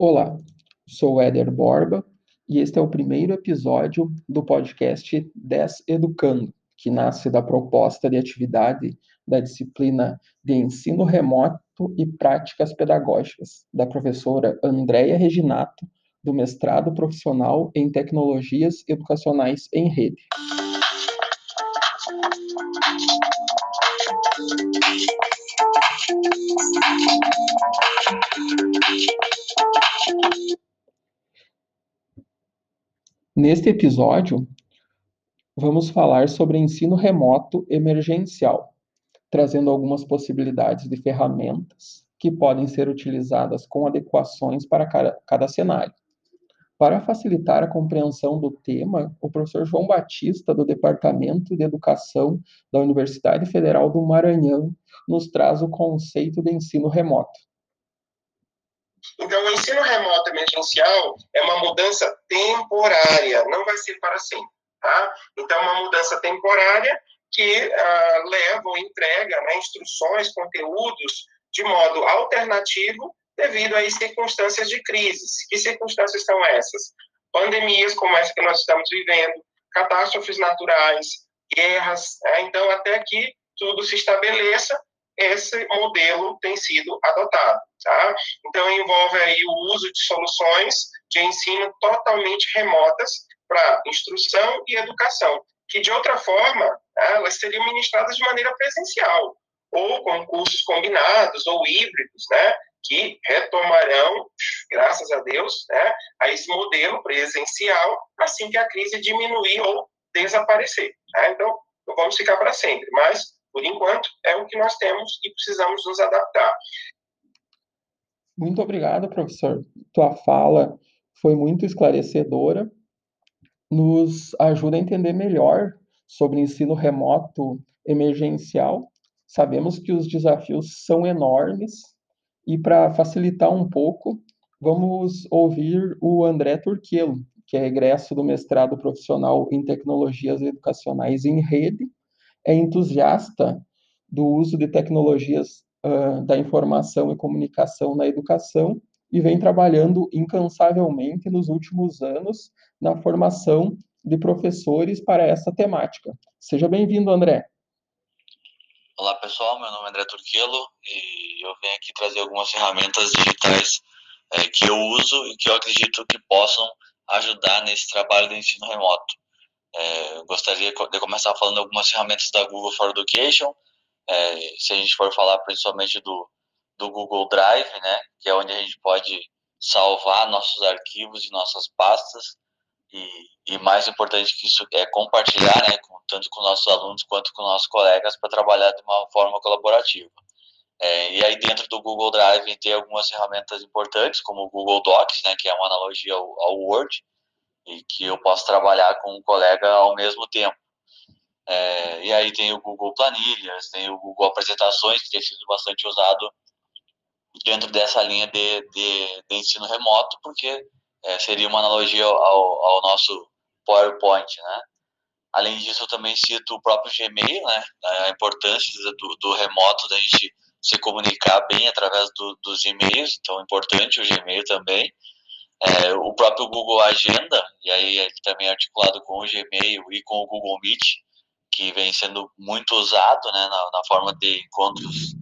Olá, sou Éder Borba e este é o primeiro episódio do podcast 10 Educando, que nasce da proposta de atividade da disciplina de ensino remoto e práticas pedagógicas, da professora Andréia Reginato, do mestrado profissional em tecnologias educacionais em rede. Neste episódio, vamos falar sobre ensino remoto emergencial, trazendo algumas possibilidades de ferramentas que podem ser utilizadas com adequações para cada, cada cenário. Para facilitar a compreensão do tema, o professor João Batista, do Departamento de Educação da Universidade Federal do Maranhão, nos traz o conceito de ensino remoto. Então, o ensino remoto emergencial é uma mudança temporária, não vai ser para sempre. Tá? Então, é uma mudança temporária que uh, leva ou entrega né, instruções, conteúdos de modo alternativo devido às circunstâncias de crises. Que circunstâncias são essas? Pandemias como essa que nós estamos vivendo, catástrofes naturais, guerras. Né? Então, até que tudo se estabeleça, esse modelo tem sido adotado. Tá? Então, envolve aí o uso de soluções de ensino totalmente remotas para instrução e educação, que de outra forma né, elas seriam ministradas de maneira presencial, ou com cursos combinados ou híbridos, né, que retomarão, graças a Deus, né, a esse modelo presencial assim que a crise diminuir ou desaparecer. Tá? Então, não vamos ficar para sempre, mas por enquanto, é o que nós temos e precisamos nos adaptar. Muito obrigado, professor. Tua fala foi muito esclarecedora, nos ajuda a entender melhor sobre ensino remoto emergencial. Sabemos que os desafios são enormes e para facilitar um pouco, vamos ouvir o André Turquelo, que é egresso do mestrado profissional em tecnologias educacionais em rede é entusiasta do uso de tecnologias uh, da informação e comunicação na educação e vem trabalhando incansavelmente nos últimos anos na formação de professores para essa temática. Seja bem-vindo, André. Olá, pessoal. Meu nome é André Turquelo e eu venho aqui trazer algumas ferramentas digitais é, que eu uso e que eu acredito que possam ajudar nesse trabalho de ensino remoto. É, gostaria de começar falando algumas ferramentas da Google for Education. É, se a gente for falar principalmente do, do Google Drive, né, que é onde a gente pode salvar nossos arquivos e nossas pastas. E, e mais importante que isso é compartilhar, né, com, tanto com nossos alunos quanto com nossos colegas para trabalhar de uma forma colaborativa. É, e aí dentro do Google Drive tem algumas ferramentas importantes, como o Google Docs, né, que é uma analogia ao, ao Word, e que eu posso trabalhar com um colega ao mesmo tempo. É, e aí tem o Google Planilhas, tem o Google Apresentações, que tem sido bastante usado dentro dessa linha de, de, de ensino remoto, porque é, seria uma analogia ao, ao, nosso PowerPoint, né? Além disso, eu também cito o próprio Gmail, né? A importância do, do remoto da gente se comunicar bem através do, dos e-mails, então é importante o Gmail também. É, o próprio Google Agenda, e aí ele também é articulado com o Gmail e com o Google Meet, que vem sendo muito usado né, na, na forma de encontros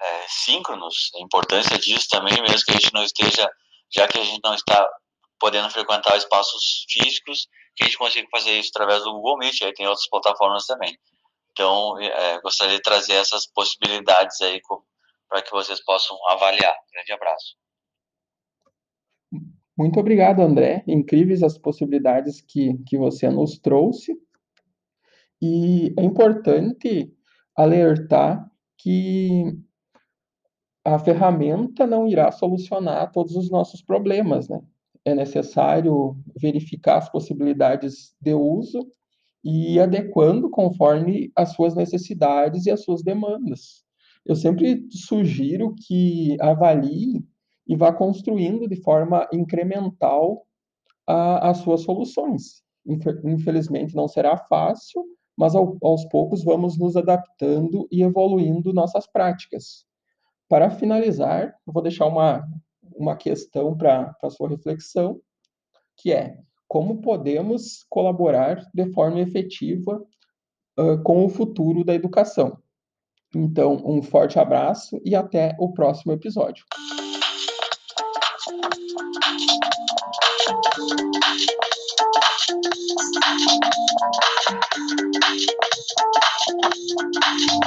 é, síncronos, a importância disso também, mesmo que a gente não esteja, já que a gente não está podendo frequentar espaços físicos, que a gente consiga fazer isso através do Google Meet, aí tem outras plataformas também. Então, é, gostaria de trazer essas possibilidades aí para que vocês possam avaliar. Grande abraço. Muito obrigado, André. Incríveis as possibilidades que, que você nos trouxe. E é importante alertar que a ferramenta não irá solucionar todos os nossos problemas, né? É necessário verificar as possibilidades de uso e ir adequando conforme as suas necessidades e as suas demandas. Eu sempre sugiro que avalie e vá construindo de forma incremental a, as suas soluções. Infelizmente não será fácil, mas ao, aos poucos vamos nos adaptando e evoluindo nossas práticas. Para finalizar, eu vou deixar uma, uma questão para a sua reflexão, que é como podemos colaborar de forma efetiva uh, com o futuro da educação. Então, um forte abraço e até o próximo episódio. ピッ!